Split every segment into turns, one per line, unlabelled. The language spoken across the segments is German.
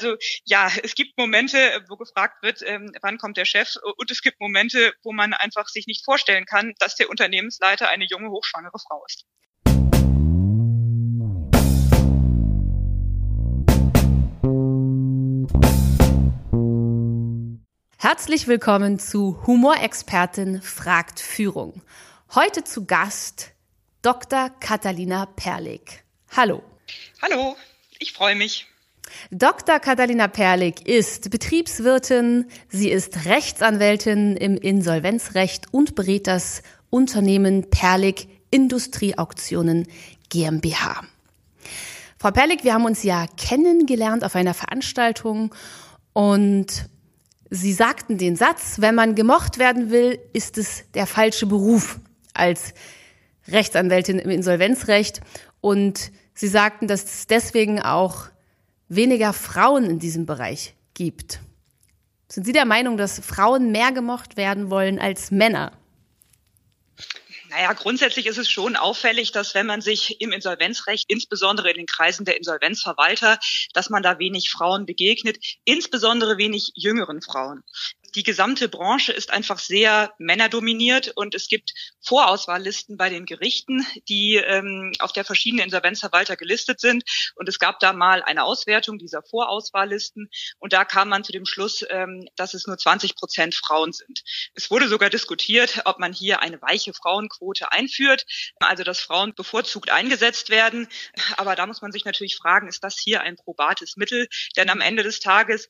Also ja, es gibt Momente, wo gefragt wird, ähm, wann kommt der Chef und es gibt Momente, wo man einfach sich nicht vorstellen kann, dass der Unternehmensleiter eine junge, hochschwangere Frau ist.
Herzlich willkommen zu Humorexpertin fragt Führung. Heute zu Gast Dr. Catalina Perlik. Hallo.
Hallo, ich freue mich.
Dr. Catalina Perlik ist Betriebswirtin, sie ist Rechtsanwältin im Insolvenzrecht und berät das Unternehmen Perlik Industrieauktionen GmbH. Frau Perlik, wir haben uns ja kennengelernt auf einer Veranstaltung und Sie sagten den Satz, wenn man gemocht werden will, ist es der falsche Beruf als Rechtsanwältin im Insolvenzrecht. Und Sie sagten, dass es deswegen auch weniger Frauen in diesem Bereich gibt. Sind Sie der Meinung, dass Frauen mehr gemocht werden wollen als Männer?
Naja, grundsätzlich ist es schon auffällig, dass wenn man sich im Insolvenzrecht, insbesondere in den Kreisen der Insolvenzverwalter, dass man da wenig Frauen begegnet, insbesondere wenig jüngeren Frauen die gesamte Branche ist einfach sehr männerdominiert und es gibt Vorauswahllisten bei den Gerichten, die ähm, auf der verschiedenen Insolvenzverwalter gelistet sind. Und es gab da mal eine Auswertung dieser Vorauswahllisten und da kam man zu dem Schluss, ähm, dass es nur 20 Prozent Frauen sind. Es wurde sogar diskutiert, ob man hier eine weiche Frauenquote einführt, also dass Frauen bevorzugt eingesetzt werden. Aber da muss man sich natürlich fragen, ist das hier ein probates Mittel? Denn am Ende des Tages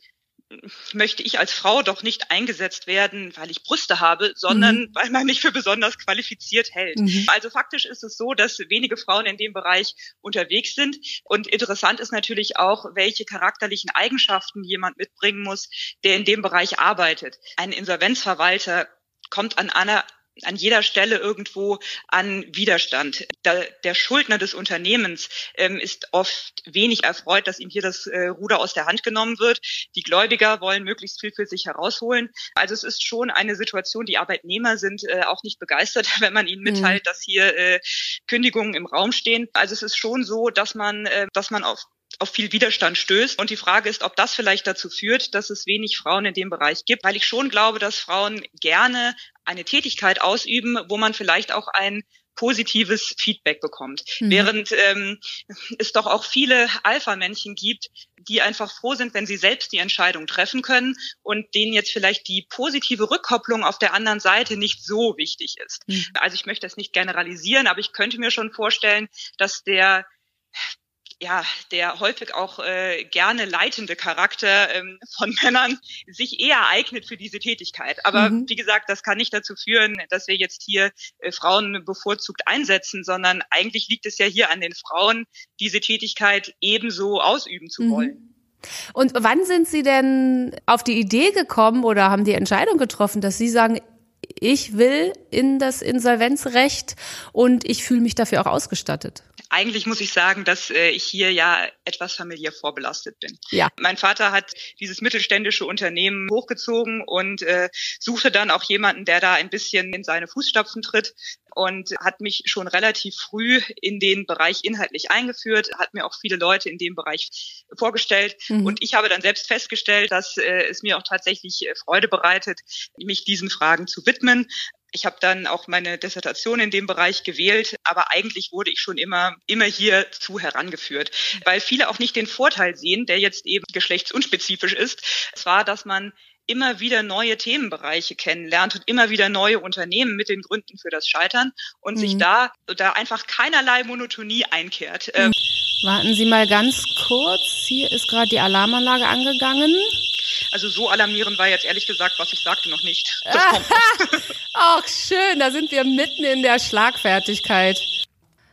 möchte ich als Frau doch nicht eingesetzt werden, weil ich Brüste habe, sondern mhm. weil man mich für besonders qualifiziert hält. Mhm. Also faktisch ist es so, dass wenige Frauen in dem Bereich unterwegs sind. Und interessant ist natürlich auch, welche charakterlichen Eigenschaften jemand mitbringen muss, der in dem Bereich arbeitet. Ein Insolvenzverwalter kommt an einer an jeder Stelle irgendwo an Widerstand. Da, der Schuldner des Unternehmens ähm, ist oft wenig erfreut, dass ihm hier das äh, Ruder aus der Hand genommen wird. Die Gläubiger wollen möglichst viel für sich herausholen. Also es ist schon eine Situation, die Arbeitnehmer sind äh, auch nicht begeistert, wenn man ihnen mitteilt, mhm. dass hier äh, Kündigungen im Raum stehen. Also es ist schon so, dass man, äh, dass man auf auf viel Widerstand stößt. Und die Frage ist, ob das vielleicht dazu führt, dass es wenig Frauen in dem Bereich gibt, weil ich schon glaube, dass Frauen gerne eine Tätigkeit ausüben, wo man vielleicht auch ein positives Feedback bekommt. Mhm. Während ähm, es doch auch viele Alpha-Männchen gibt, die einfach froh sind, wenn sie selbst die Entscheidung treffen können und denen jetzt vielleicht die positive Rückkopplung auf der anderen Seite nicht so wichtig ist. Mhm. Also ich möchte das nicht generalisieren, aber ich könnte mir schon vorstellen, dass der ja, der häufig auch äh, gerne leitende Charakter ähm, von Männern sich eher eignet für diese Tätigkeit. Aber mhm. wie gesagt, das kann nicht dazu führen, dass wir jetzt hier äh, Frauen bevorzugt einsetzen, sondern eigentlich liegt es ja hier an den Frauen, diese Tätigkeit ebenso ausüben zu mhm. wollen.
Und wann sind Sie denn auf die Idee gekommen oder haben die Entscheidung getroffen, dass Sie sagen, ich will in das Insolvenzrecht und ich fühle mich dafür auch ausgestattet?
Eigentlich muss ich sagen, dass äh, ich hier ja etwas familiär vorbelastet bin. Ja. Mein Vater hat dieses mittelständische Unternehmen hochgezogen und äh, suchte dann auch jemanden, der da ein bisschen in seine Fußstapfen tritt und hat mich schon relativ früh in den Bereich inhaltlich eingeführt, hat mir auch viele Leute in dem Bereich vorgestellt mhm. und ich habe dann selbst festgestellt, dass äh, es mir auch tatsächlich äh, Freude bereitet, mich diesen Fragen zu widmen. Ich habe dann auch meine Dissertation in dem Bereich gewählt, aber eigentlich wurde ich schon immer, immer hierzu herangeführt, weil viele auch nicht den Vorteil sehen, der jetzt eben geschlechtsunspezifisch ist, zwar, dass man immer wieder neue Themenbereiche kennenlernt und immer wieder neue Unternehmen mit den Gründen für das Scheitern und mhm. sich da, da einfach keinerlei Monotonie einkehrt.
Mhm. Warten Sie mal ganz kurz. Hier ist gerade die Alarmanlage angegangen.
Also so alarmierend war jetzt ehrlich gesagt, was ich sagte, noch nicht.
Ach, schön, da sind wir mitten in der Schlagfertigkeit.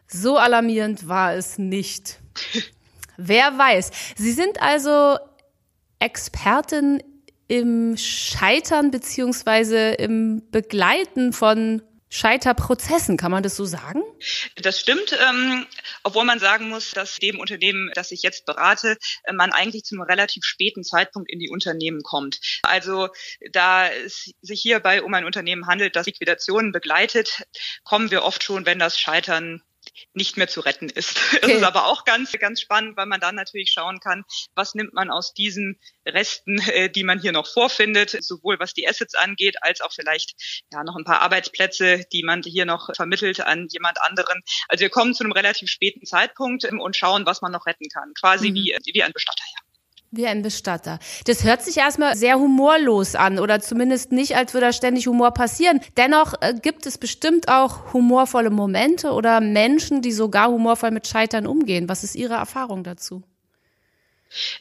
So alarmierend war es nicht. Wer weiß. Sie sind also Expertin im Scheitern beziehungsweise im Begleiten von Scheiterprozessen, kann man das so sagen?
Das stimmt, ähm, obwohl man sagen muss, dass dem Unternehmen, das ich jetzt berate, äh, man eigentlich zu einem relativ späten Zeitpunkt in die Unternehmen kommt. Also da es sich hierbei um ein Unternehmen handelt, das Liquidationen begleitet, kommen wir oft schon, wenn das Scheitern nicht mehr zu retten ist. Okay. Das ist aber auch ganz, ganz spannend, weil man dann natürlich schauen kann, was nimmt man aus diesen Resten, äh, die man hier noch vorfindet, sowohl was die Assets angeht, als auch vielleicht ja noch ein paar Arbeitsplätze, die man hier noch vermittelt an jemand anderen. Also wir kommen zu einem relativ späten Zeitpunkt und schauen, was man noch retten kann. Quasi mhm. wie, wie ein Bestatter, ja.
Wie ein Bestatter. Das hört sich erstmal sehr humorlos an oder zumindest nicht, als würde da ständig Humor passieren. Dennoch äh, gibt es bestimmt auch humorvolle Momente oder Menschen, die sogar humorvoll mit Scheitern umgehen. Was ist Ihre Erfahrung dazu?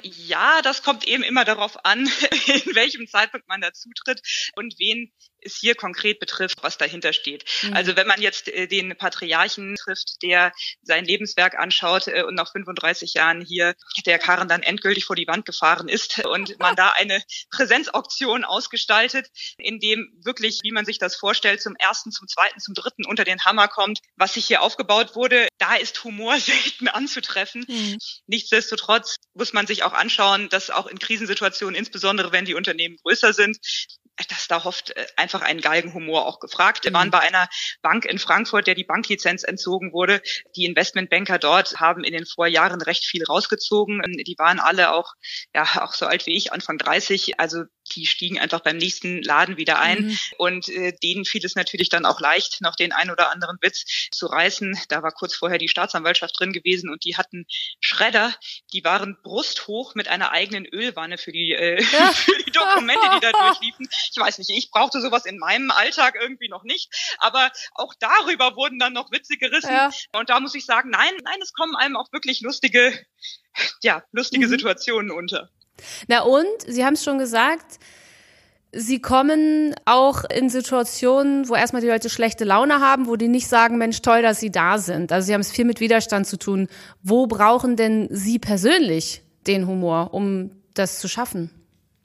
Ja, das kommt eben immer darauf an, in welchem Zeitpunkt man dazutritt und wen es hier konkret betrifft, was dahinter steht. Mhm. Also wenn man jetzt äh, den Patriarchen trifft, der sein Lebenswerk anschaut äh, und nach 35 Jahren hier der Karren dann endgültig vor die Wand gefahren ist und man da eine Präsenzauktion ausgestaltet, in dem wirklich, wie man sich das vorstellt, zum ersten, zum zweiten, zum dritten unter den Hammer kommt, was sich hier aufgebaut wurde, da ist Humor selten anzutreffen. Mhm. Nichtsdestotrotz muss man sich auch anschauen, dass auch in Krisensituationen, insbesondere wenn die Unternehmen größer sind, dass da hofft äh, einfach ein Galgenhumor auch gefragt. Wir waren mhm. bei einer Bank in Frankfurt, der die Banklizenz entzogen wurde. Die Investmentbanker dort haben in den Vorjahren recht viel rausgezogen. Die waren alle auch, ja, auch so alt wie ich, Anfang 30. Also die stiegen einfach beim nächsten Laden wieder ein. Mhm. Und äh, denen fiel es natürlich dann auch leicht, noch den ein oder anderen Witz zu reißen. Da war kurz vorher die Staatsanwaltschaft drin gewesen und die hatten Schredder, die waren brusthoch mit einer eigenen Ölwanne für die, äh, ja. für die Dokumente, die da durchliefen. Ich weiß nicht, ich brauchte sowas in meinem Alltag irgendwie noch nicht. Aber auch darüber wurden dann noch Witze gerissen. Ja. Und da muss ich sagen, nein, nein, es kommen einem auch wirklich lustige, ja, lustige mhm. Situationen unter.
Na und, Sie haben es schon gesagt, Sie kommen auch in Situationen, wo erstmal die Leute schlechte Laune haben, wo die nicht sagen, Mensch, toll, dass Sie da sind. Also Sie haben es viel mit Widerstand zu tun. Wo brauchen denn Sie persönlich den Humor, um das zu schaffen?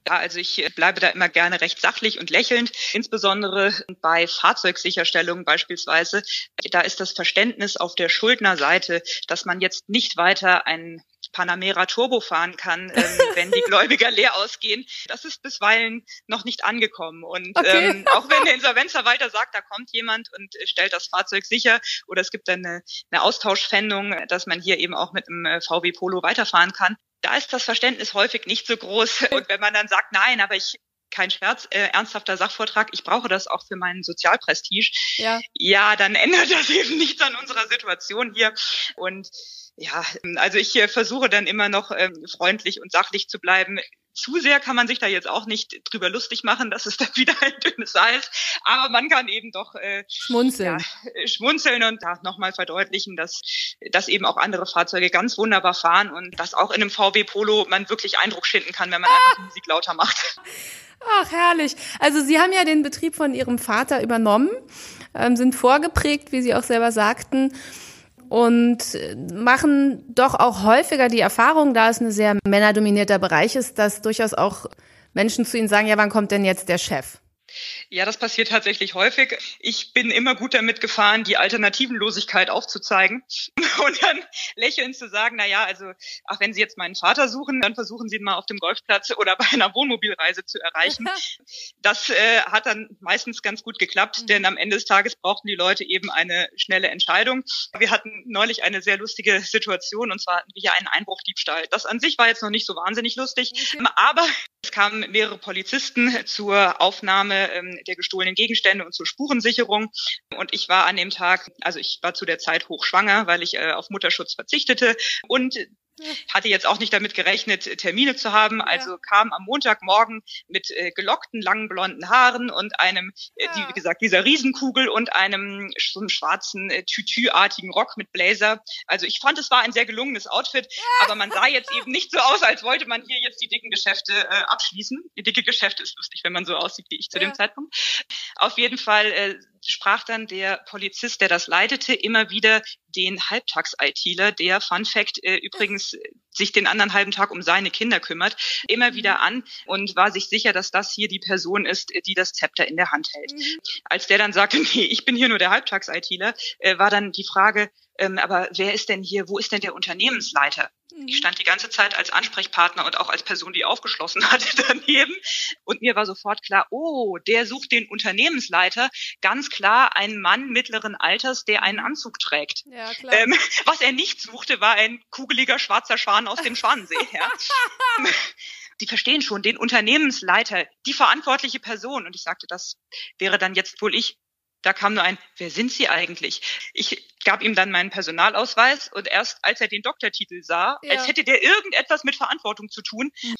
Ja, also ich bleibe da immer gerne recht sachlich und lächelnd, insbesondere bei Fahrzeugsicherstellungen beispielsweise. Da ist das Verständnis auf der Schuldnerseite, dass man jetzt nicht weiter ein Panamera Turbo fahren kann, ähm, wenn die Gläubiger leer ausgehen. Das ist bisweilen noch nicht angekommen. Und okay. ähm, auch wenn der Insolvenzverwalter sagt, da kommt jemand und äh, stellt das Fahrzeug sicher oder es gibt eine, eine Austauschfändung, dass man hier eben auch mit einem äh, VW Polo weiterfahren kann, da ist das Verständnis häufig nicht so groß. Und wenn man dann sagt, nein, aber ich kein Scherz, äh, ernsthafter Sachvortrag, ich brauche das auch für meinen Sozialprestige. Ja. ja, dann ändert das eben nichts an unserer Situation hier. Und ja, also ich äh, versuche dann immer noch ähm, freundlich und sachlich zu bleiben. Zu sehr kann man sich da jetzt auch nicht drüber lustig machen, dass es dann wieder ein dünnes Eis. Aber man kann eben doch äh,
schmunzeln,
ja, schmunzeln und da nochmal verdeutlichen, dass, dass eben auch andere Fahrzeuge ganz wunderbar fahren und dass auch in einem VW Polo man wirklich Eindruck schinden kann, wenn man ah. einfach die Musik lauter macht.
Ach, herrlich. Also Sie haben ja den Betrieb von Ihrem Vater übernommen, ähm, sind vorgeprägt, wie Sie auch selber sagten, und machen doch auch häufiger die Erfahrung, da es ein sehr männerdominierter Bereich ist, dass durchaus auch Menschen zu Ihnen sagen, ja, wann kommt denn jetzt der Chef?
Ja, das passiert tatsächlich häufig. Ich bin immer gut damit gefahren, die Alternativenlosigkeit aufzuzeigen und dann lächelnd zu sagen, na ja, also, ach, wenn Sie jetzt meinen Vater suchen, dann versuchen Sie ihn mal auf dem Golfplatz oder bei einer Wohnmobilreise zu erreichen. Das äh, hat dann meistens ganz gut geklappt, mhm. denn am Ende des Tages brauchten die Leute eben eine schnelle Entscheidung. Wir hatten neulich eine sehr lustige Situation und zwar hatten wir hier einen Einbruchdiebstahl. Das an sich war jetzt noch nicht so wahnsinnig lustig, okay. aber es kamen mehrere Polizisten zur Aufnahme ähm, der gestohlenen Gegenstände und zur Spurensicherung. Und ich war an dem Tag, also ich war zu der Zeit hochschwanger, weil ich äh, auf Mutterschutz verzichtete. Und hatte jetzt auch nicht damit gerechnet, Termine zu haben, also ja. kam am Montagmorgen mit äh, gelockten, langen blonden Haaren und einem, äh, die, wie gesagt, dieser Riesenkugel und einem so einem schwarzen äh, Tütü-artigen Rock mit Blazer. Also ich fand, es war ein sehr gelungenes Outfit, aber man sah jetzt eben nicht so aus, als wollte man hier jetzt die dicken Geschäfte äh, abschließen. Die dicke Geschäfte ist lustig, wenn man so aussieht wie ich zu ja. dem Zeitpunkt. Auf jeden Fall äh, sprach dann der Polizist, der das leitete, immer wieder den Halbtags-ITler, der, Fun Fact, äh, übrigens sich den anderen halben Tag um seine Kinder kümmert, immer wieder an und war sich sicher, dass das hier die Person ist, die das Zepter in der Hand hält. Mhm. Als der dann sagte, nee, ich bin hier nur der Halbtags-ITler, äh, war dann die Frage, ähm, aber wer ist denn hier, wo ist denn der Unternehmensleiter? Ich stand die ganze Zeit als Ansprechpartner und auch als Person, die aufgeschlossen hatte daneben. Und mir war sofort klar, oh, der sucht den Unternehmensleiter. Ganz klar ein Mann mittleren Alters, der einen Anzug trägt. Ja, klar. Ähm, was er nicht suchte, war ein kugeliger schwarzer Schwan aus dem Schwanensee. Ja. Sie verstehen schon, den Unternehmensleiter, die verantwortliche Person. Und ich sagte, das wäre dann jetzt wohl ich. Da kam nur ein, wer sind Sie eigentlich? Ich gab ihm dann meinen Personalausweis und erst als er den Doktortitel sah, ja. als hätte der irgendetwas mit Verantwortung zu tun, mhm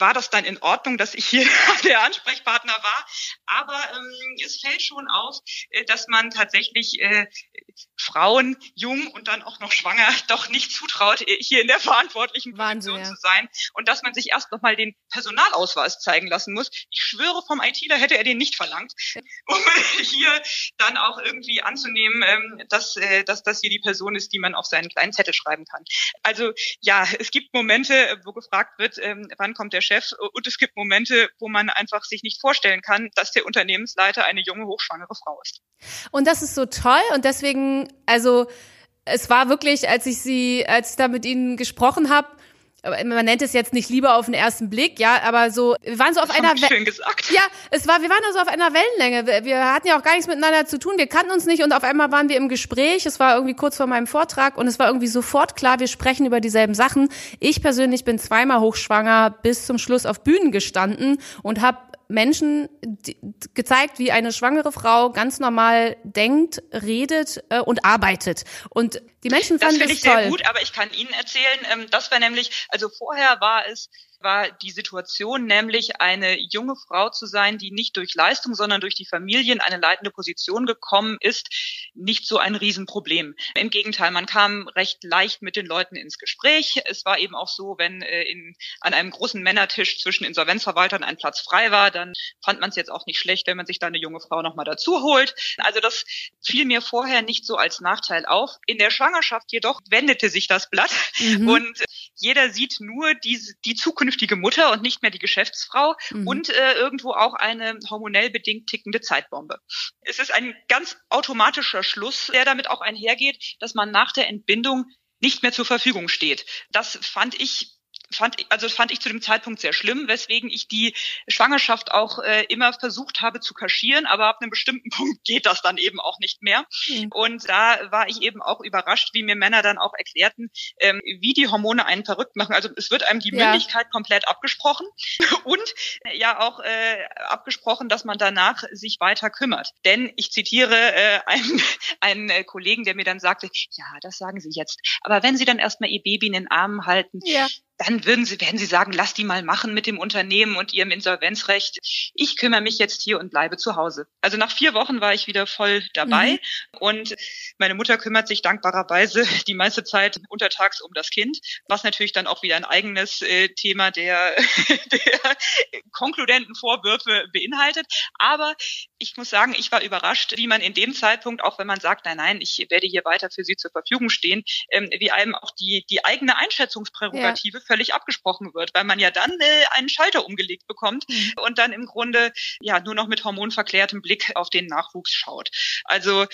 war das dann in Ordnung, dass ich hier der Ansprechpartner war. Aber ähm, es fällt schon auf, äh, dass man tatsächlich äh, Frauen, jung und dann auch noch schwanger, doch nicht zutraut, hier in der verantwortlichen Position Wahnsinn, ja. zu sein. Und dass man sich erst nochmal den Personalausweis zeigen lassen muss. Ich schwöre, vom ITler hätte er den nicht verlangt, um hier dann auch irgendwie anzunehmen, ähm, dass, äh, dass das hier die Person ist, die man auf seinen kleinen Zettel schreiben kann. Also ja, es gibt Momente, wo gefragt wird, ähm, wann kommt der Chef und es gibt Momente, wo man einfach sich nicht vorstellen kann, dass der Unternehmensleiter eine junge, hochschwangere Frau ist.
Und das ist so toll und deswegen, also es war wirklich, als ich sie, als ich da mit ihnen gesprochen habe, man nennt es jetzt nicht lieber auf den ersten Blick, ja, aber so, wir waren so auf einer
schön gesagt.
Ja, es war, wir waren also auf einer Wellenlänge. Wir, wir, hatten ja auch gar nichts miteinander zu tun. Wir kannten uns nicht und auf einmal waren wir im Gespräch. Es war irgendwie kurz vor meinem Vortrag und es war irgendwie sofort klar, wir sprechen über dieselben Sachen. Ich persönlich bin zweimal hochschwanger bis zum Schluss auf Bühnen gestanden und habe Menschen gezeigt, wie eine schwangere Frau ganz normal denkt, redet äh, und arbeitet. Und die Menschen fanden das,
das
ich toll.
sehr gut, aber ich kann Ihnen erzählen, ähm, das war nämlich, also vorher war es war die Situation nämlich eine junge Frau zu sein, die nicht durch Leistung, sondern durch die Familie in eine leitende Position gekommen ist, nicht so ein Riesenproblem. Im Gegenteil, man kam recht leicht mit den Leuten ins Gespräch. Es war eben auch so, wenn äh, in, an einem großen Männertisch zwischen Insolvenzverwaltern ein Platz frei war, dann fand man es jetzt auch nicht schlecht, wenn man sich da eine junge Frau nochmal dazu holt. Also das fiel mir vorher nicht so als Nachteil auf. In der Schwangerschaft jedoch wendete sich das Blatt mhm. und jeder sieht nur die, die zukünftige Mutter und nicht mehr die Geschäftsfrau mhm. und äh, irgendwo auch eine hormonell bedingt tickende Zeitbombe. Es ist ein ganz automatischer Schluss, der damit auch einhergeht, dass man nach der Entbindung nicht mehr zur Verfügung steht. Das fand ich fand, also fand ich zu dem Zeitpunkt sehr schlimm, weswegen ich die Schwangerschaft auch äh, immer versucht habe zu kaschieren, aber ab einem bestimmten Punkt geht das dann eben auch nicht mehr. Mhm. Und da war ich eben auch überrascht, wie mir Männer dann auch erklärten, ähm, wie die Hormone einen verrückt machen. Also es wird einem die ja. Mündigkeit komplett abgesprochen und äh, ja auch äh, abgesprochen, dass man danach sich weiter kümmert. Denn ich zitiere äh, einen, einen äh, Kollegen, der mir dann sagte, ja, das sagen Sie jetzt. Aber wenn Sie dann erstmal Ihr Baby in den Armen halten, ja dann würden sie, werden sie sagen, lass die mal machen mit dem Unternehmen und ihrem Insolvenzrecht. Ich kümmere mich jetzt hier und bleibe zu Hause. Also nach vier Wochen war ich wieder voll dabei mhm. und meine Mutter kümmert sich dankbarerweise die meiste Zeit untertags um das Kind, was natürlich dann auch wieder ein eigenes äh, Thema der, der konkludenten Vorwürfe beinhaltet. Aber ich muss sagen, ich war überrascht, wie man in dem Zeitpunkt, auch wenn man sagt, nein, nein, ich werde hier weiter für Sie zur Verfügung stehen, ähm, wie einem auch die, die eigene Einschätzungsprärogative ja völlig abgesprochen wird, weil man ja dann äh, einen Schalter umgelegt bekommt mhm. und dann im Grunde ja nur noch mit hormonverklärtem Blick auf den Nachwuchs schaut. Also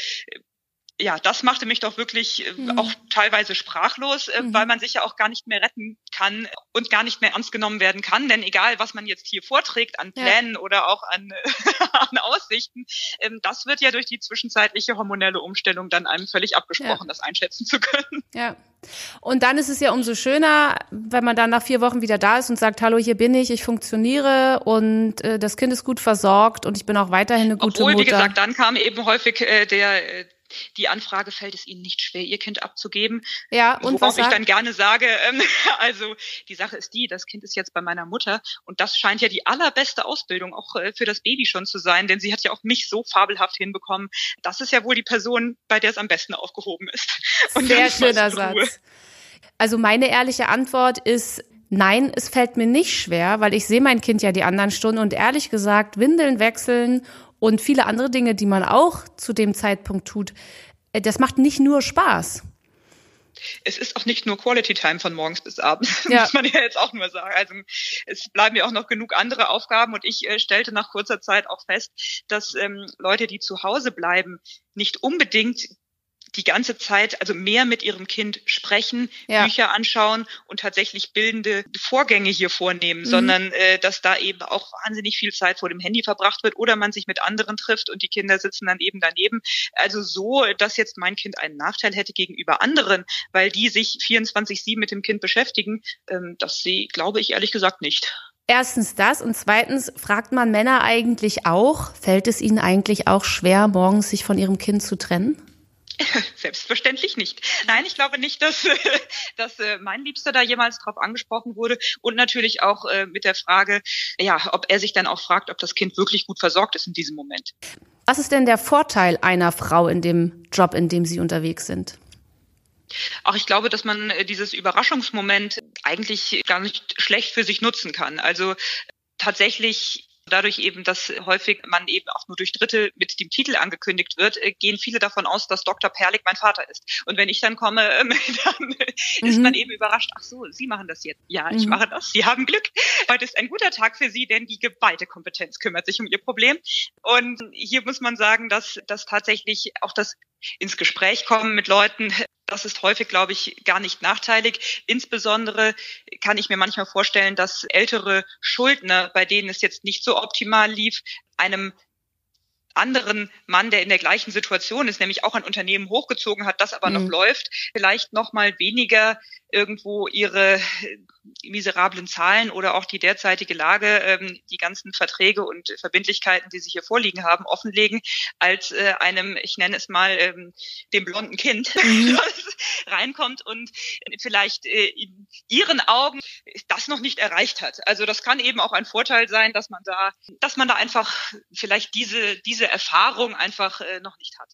ja, das machte mich doch wirklich äh, mhm. auch teilweise sprachlos, äh, mhm. weil man sich ja auch gar nicht mehr retten kann und gar nicht mehr ernst genommen werden kann. Denn egal, was man jetzt hier vorträgt an Plänen ja. oder auch an, an Aussichten, ähm, das wird ja durch die zwischenzeitliche hormonelle Umstellung dann einem völlig abgesprochen, ja. das einschätzen zu können.
Ja. Und dann ist es ja umso schöner, wenn man dann nach vier Wochen wieder da ist und sagt, hallo, hier bin ich, ich funktioniere und äh, das Kind ist gut versorgt und ich bin auch weiterhin eine gute
Obwohl,
Mutter.
wie gesagt, dann kam eben häufig äh, der äh, die Anfrage fällt es Ihnen nicht schwer, Ihr Kind abzugeben. Ja, und Worauf was ich dann gerne sage, ähm, also die Sache ist die, das Kind ist jetzt bei meiner Mutter und das scheint ja die allerbeste Ausbildung auch äh, für das Baby schon zu sein, denn sie hat ja auch mich so fabelhaft hinbekommen. Das ist ja wohl die Person, bei der es am besten aufgehoben ist.
Und Sehr schöner Satz. Also meine ehrliche Antwort ist, Nein, es fällt mir nicht schwer, weil ich sehe mein Kind ja die anderen Stunden und ehrlich gesagt, Windeln wechseln und viele andere Dinge, die man auch zu dem Zeitpunkt tut, äh, das macht nicht nur Spaß.
Es ist auch nicht nur Quality Time von morgens bis abends, ja. muss man ja jetzt auch nur sagen. Also es bleiben ja auch noch genug andere Aufgaben und ich äh, stellte nach kurzer Zeit auch fest, dass ähm, Leute, die zu Hause bleiben, nicht unbedingt die ganze Zeit, also mehr mit ihrem Kind sprechen, ja. Bücher anschauen und tatsächlich bildende Vorgänge hier vornehmen, mhm. sondern äh, dass da eben auch wahnsinnig viel Zeit vor dem Handy verbracht wird oder man sich mit anderen trifft und die Kinder sitzen dann eben daneben. Also so, dass jetzt mein Kind einen Nachteil hätte gegenüber anderen, weil die sich 24-7 mit dem Kind beschäftigen, ähm, das sehe, glaube ich ehrlich gesagt nicht.
Erstens das und zweitens fragt man Männer eigentlich auch, fällt es ihnen eigentlich auch schwer, morgens sich von ihrem Kind zu trennen?
Selbstverständlich nicht. Nein, ich glaube nicht, dass, dass äh, mein Liebster da jemals drauf angesprochen wurde. Und natürlich auch äh, mit der Frage, ja, ob er sich dann auch fragt, ob das Kind wirklich gut versorgt ist in diesem Moment.
Was ist denn der Vorteil einer Frau in dem Job, in dem Sie unterwegs sind?
Auch ich glaube, dass man äh, dieses Überraschungsmoment eigentlich gar nicht schlecht für sich nutzen kann. Also tatsächlich Dadurch eben, dass häufig man eben auch nur durch Dritte mit dem Titel angekündigt wird, äh, gehen viele davon aus, dass Dr. Perlik mein Vater ist. Und wenn ich dann komme, ähm, dann mhm. ist man eben überrascht, ach so, Sie machen das jetzt. Ja, ich mhm. mache das. Sie haben Glück. Heute ist ein guter Tag für Sie, denn die geballte Kompetenz kümmert sich um Ihr Problem. Und hier muss man sagen, dass, dass tatsächlich auch das ins Gespräch kommen mit Leuten, das ist häufig, glaube ich, gar nicht nachteilig. Insbesondere kann ich mir manchmal vorstellen, dass ältere Schuldner, bei denen es jetzt nicht so optimal lief, einem anderen Mann, der in der gleichen Situation ist, nämlich auch ein Unternehmen hochgezogen hat, das aber mhm. noch läuft, vielleicht noch mal weniger irgendwo ihre miserablen Zahlen oder auch die derzeitige Lage, ähm, die ganzen Verträge und Verbindlichkeiten, die sie hier vorliegen haben, offenlegen, als äh, einem, ich nenne es mal, ähm, dem blonden Kind, mhm. das reinkommt und vielleicht äh, in ihren Augen das noch nicht erreicht hat. Also das kann eben auch ein Vorteil sein, dass man da, dass man da einfach vielleicht diese, diese Erfahrung einfach äh, noch nicht hat.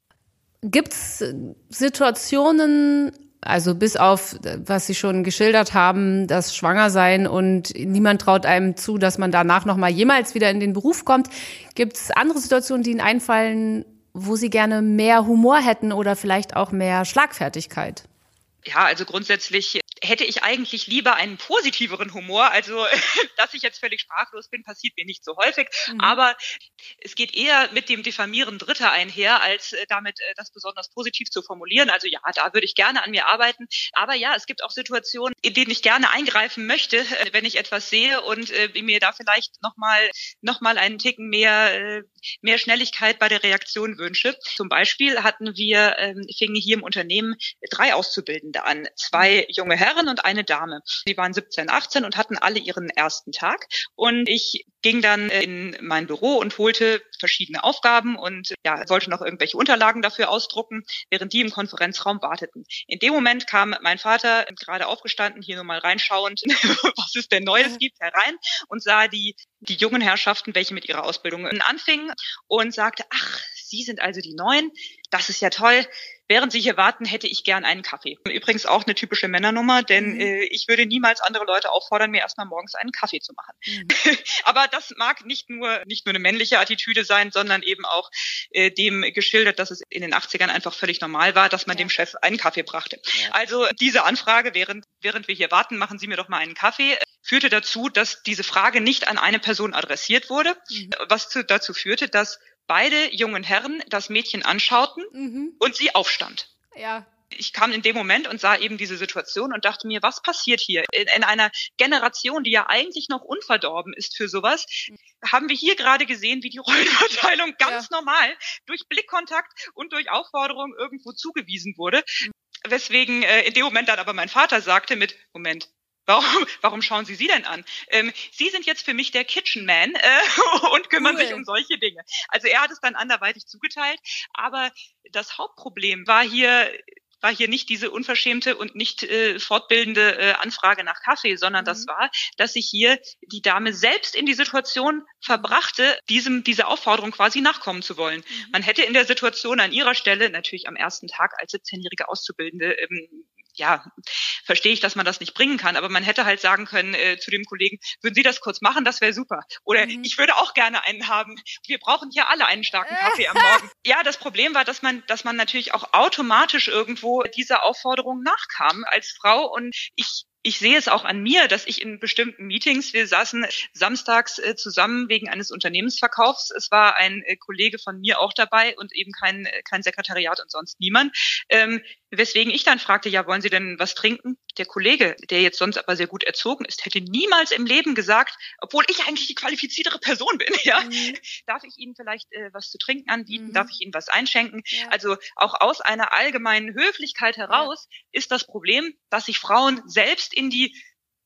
Gibt es Situationen, also bis auf, was Sie schon geschildert haben, das Schwangersein und niemand traut einem zu, dass man danach nochmal jemals wieder in den Beruf kommt. Gibt es andere Situationen, die Ihnen einfallen, wo Sie gerne mehr Humor hätten oder vielleicht auch mehr Schlagfertigkeit?
Ja, also grundsätzlich hätte ich eigentlich lieber einen positiveren Humor. Also, dass ich jetzt völlig sprachlos bin, passiert mir nicht so häufig. Mhm. Aber es geht eher mit dem Diffamieren Dritter einher, als äh, damit äh, das besonders positiv zu formulieren. Also ja, da würde ich gerne an mir arbeiten. Aber ja, es gibt auch Situationen, in denen ich gerne eingreifen möchte, äh, wenn ich etwas sehe und mir da vielleicht nochmal noch mal einen Ticken mehr, mehr Schnelligkeit bei der Reaktion wünsche. Zum Beispiel hatten wir, äh, fingen hier im Unternehmen drei Auszubildende an. Zwei junge Herren Herren und eine Dame. Sie waren 17, 18 und hatten alle ihren ersten Tag. Und ich ging dann in mein Büro und holte verschiedene Aufgaben und ja, wollte noch irgendwelche Unterlagen dafür ausdrucken, während die im Konferenzraum warteten. In dem Moment kam mein Vater gerade aufgestanden, hier nur mal reinschauend, was es denn Neues gibt, herein und sah die, die jungen Herrschaften, welche mit ihrer Ausbildung anfingen und sagte, ach, Sie sind also die Neuen. Das ist ja toll. Während Sie hier warten, hätte ich gern einen Kaffee. Übrigens auch eine typische Männernummer, denn mhm. äh, ich würde niemals andere Leute auffordern, mir erstmal morgens einen Kaffee zu machen. Mhm. Aber das mag nicht nur nicht nur eine männliche Attitüde sein, sondern eben auch äh, dem geschildert, dass es in den 80ern einfach völlig normal war, dass man ja. dem Chef einen Kaffee brachte. Ja. Also diese Anfrage, während während wir hier warten, machen Sie mir doch mal einen Kaffee, führte dazu, dass diese Frage nicht an eine Person adressiert wurde, mhm. was zu, dazu führte, dass beide jungen Herren das Mädchen anschauten mhm. und sie aufstand. Ja. Ich kam in dem Moment und sah eben diese Situation und dachte mir, was passiert hier? In, in einer Generation, die ja eigentlich noch unverdorben ist für sowas, mhm. haben wir hier gerade gesehen, wie die Rollenverteilung ganz ja. normal durch Blickkontakt und durch Aufforderung irgendwo zugewiesen wurde. Mhm. Weswegen äh, in dem Moment dann aber mein Vater sagte mit, Moment, Warum, warum schauen Sie sie denn an? Ähm, sie sind jetzt für mich der Kitchen Man äh, und kümmern cool. sich um solche Dinge. Also er hat es dann anderweitig zugeteilt, aber das Hauptproblem war hier war hier nicht diese unverschämte und nicht äh, fortbildende äh, Anfrage nach Kaffee, sondern mhm. das war, dass sich hier die Dame selbst in die Situation verbrachte, diesem diese Aufforderung quasi nachkommen zu wollen. Mhm. Man hätte in der Situation an ihrer Stelle natürlich am ersten Tag als 17-jährige Auszubildende ähm, ja, verstehe ich, dass man das nicht bringen kann, aber man hätte halt sagen können äh, zu dem Kollegen, würden Sie das kurz machen, das wäre super. Oder mhm. ich würde auch gerne einen haben. Wir brauchen hier alle einen starken Kaffee am Morgen. Ja, das Problem war, dass man, dass man natürlich auch automatisch irgendwo dieser Aufforderung nachkam als Frau und ich ich sehe es auch an mir, dass ich in bestimmten Meetings, wir saßen samstags äh, zusammen wegen eines Unternehmensverkaufs. Es war ein äh, Kollege von mir auch dabei und eben kein, äh, kein Sekretariat und sonst niemand. Ähm, weswegen ich dann fragte, ja, wollen Sie denn was trinken? Der Kollege, der jetzt sonst aber sehr gut erzogen ist, hätte niemals im Leben gesagt, obwohl ich eigentlich die qualifiziertere Person bin, ja, mhm. darf ich Ihnen vielleicht äh, was zu trinken anbieten? Mhm. Darf ich Ihnen was einschenken? Ja. Also auch aus einer allgemeinen Höflichkeit heraus ja. ist das Problem, dass sich Frauen selbst in die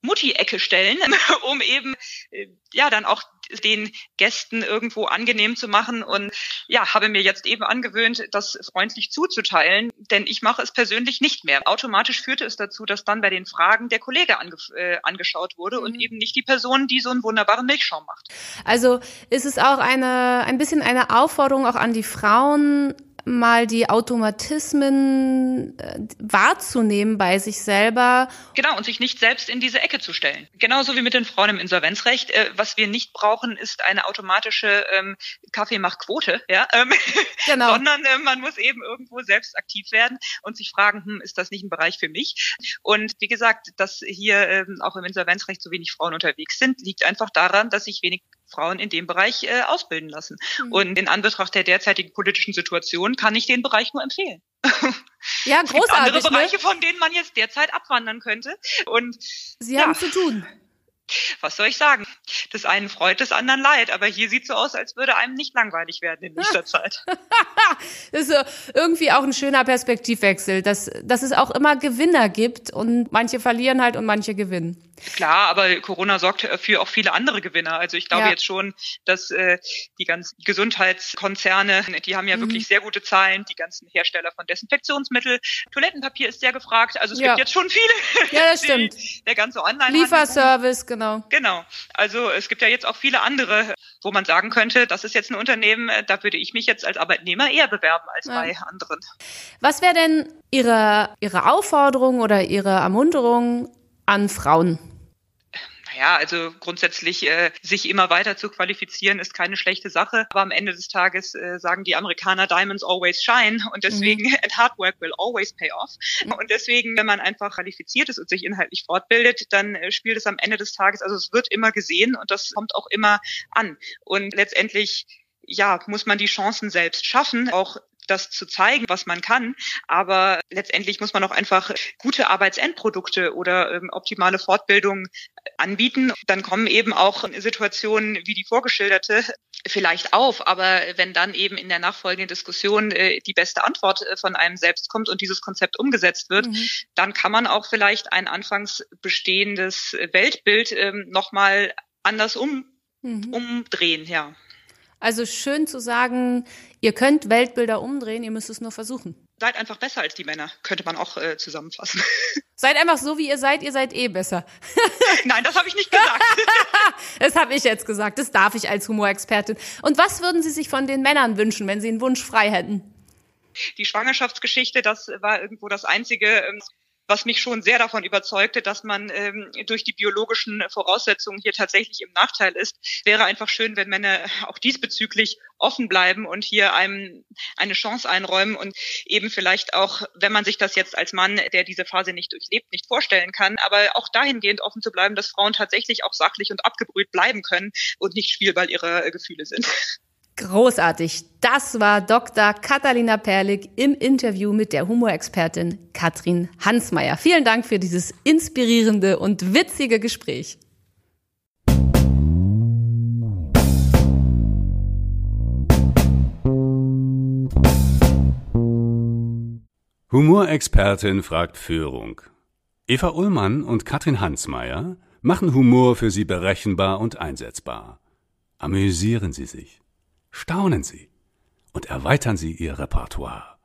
Mutti-Ecke stellen, um eben äh, ja dann auch den Gästen irgendwo angenehm zu machen und ja, habe mir jetzt eben angewöhnt, das freundlich zuzuteilen, denn ich mache es persönlich nicht mehr. Automatisch führte es dazu, dass dann bei den Fragen der Kollege ange äh, angeschaut wurde mhm. und eben nicht die Person, die so einen wunderbaren Milchschaum macht.
Also ist es auch eine ein bisschen eine Aufforderung auch an die Frauen, mal die Automatismen äh, wahrzunehmen bei sich selber.
Genau, und sich nicht selbst in diese Ecke zu stellen. Genauso wie mit den Frauen im Insolvenzrecht. Äh, was wir nicht brauchen, ist eine automatische ähm, Kaffeemachquote, ja? Ähm, genau. sondern äh, man muss eben irgendwo selbst aktiv werden und sich fragen, hm, ist das nicht ein Bereich für mich? Und wie gesagt, dass hier ähm, auch im Insolvenzrecht so wenig Frauen unterwegs sind, liegt einfach daran, dass sich wenig Frauen in dem Bereich äh, ausbilden lassen. Mhm. Und in Anbetracht der derzeitigen politischen Situation kann ich den Bereich nur empfehlen.
Ja, großartig. Es gibt
andere ne? Bereiche, ne? von denen man jetzt derzeit abwandern könnte. Und
Sie ja. haben zu tun
was soll ich sagen? Das einen freut, des anderen leid. Aber hier sieht so aus, als würde einem nicht langweilig werden in nächster Zeit.
das ist irgendwie auch ein schöner Perspektivwechsel, dass, dass es auch immer Gewinner gibt und manche verlieren halt und manche gewinnen.
Klar, aber Corona sorgt für auch viele andere Gewinner. Also ich glaube ja. jetzt schon, dass äh, die ganzen Gesundheitskonzerne, die haben ja mhm. wirklich sehr gute Zahlen, die ganzen Hersteller von Desinfektionsmittel, Toilettenpapier ist sehr gefragt. Also es ja. gibt jetzt schon viele.
Ja, das stimmt.
der ganze Online.
Lieferservice, genau.
Genau. Also es gibt ja jetzt auch viele andere, wo man sagen könnte, das ist jetzt ein Unternehmen, äh, da würde ich mich jetzt als Arbeitnehmer eher bewerben als ja. bei anderen.
Was wäre denn Ihre, Ihre Aufforderung oder Ihre Ermunterung an Frauen?
Ja, also grundsätzlich äh, sich immer weiter zu qualifizieren ist keine schlechte Sache. Aber am Ende des Tages äh, sagen die Amerikaner Diamonds always shine und deswegen mhm. and hard work will always pay off. Und deswegen, wenn man einfach qualifiziert ist und sich inhaltlich fortbildet, dann äh, spielt es am Ende des Tages, also es wird immer gesehen und das kommt auch immer an. Und letztendlich ja, muss man die Chancen selbst schaffen, auch das zu zeigen, was man kann. Aber letztendlich muss man auch einfach gute Arbeitsendprodukte oder ähm, optimale Fortbildung anbieten. Dann kommen eben auch Situationen wie die vorgeschilderte vielleicht auf. Aber wenn dann eben in der nachfolgenden Diskussion äh, die beste Antwort äh, von einem selbst kommt und dieses Konzept umgesetzt wird, mhm. dann kann man auch vielleicht ein anfangs bestehendes Weltbild ähm, nochmal anders um, mhm. umdrehen, ja.
Also schön zu sagen, ihr könnt Weltbilder umdrehen, ihr müsst es nur versuchen.
Seid einfach besser als die Männer, könnte man auch äh, zusammenfassen.
Seid einfach so, wie ihr seid, ihr seid eh besser.
Nein, das habe ich nicht gesagt.
das habe ich jetzt gesagt, das darf ich als Humorexpertin. Und was würden Sie sich von den Männern wünschen, wenn Sie einen Wunsch frei hätten?
Die Schwangerschaftsgeschichte, das war irgendwo das einzige ähm, was mich schon sehr davon überzeugte, dass man ähm, durch die biologischen Voraussetzungen hier tatsächlich im Nachteil ist. Wäre einfach schön, wenn Männer auch diesbezüglich offen bleiben und hier einem eine Chance einräumen und eben vielleicht auch, wenn man sich das jetzt als Mann, der diese Phase nicht durchlebt, nicht vorstellen kann, aber auch dahingehend offen zu bleiben, dass Frauen tatsächlich auch sachlich und abgebrüht bleiben können und nicht Spielball ihrer Gefühle sind.
Großartig. Das war Dr. Katharina Perlik im Interview mit der Humorexpertin Katrin Hansmeier. Vielen Dank für dieses inspirierende und witzige Gespräch.
Humorexpertin fragt Führung. Eva Ullmann und Katrin Hansmeier machen Humor für Sie berechenbar und einsetzbar. Amüsieren Sie sich. Staunen Sie und erweitern Sie Ihr Repertoire.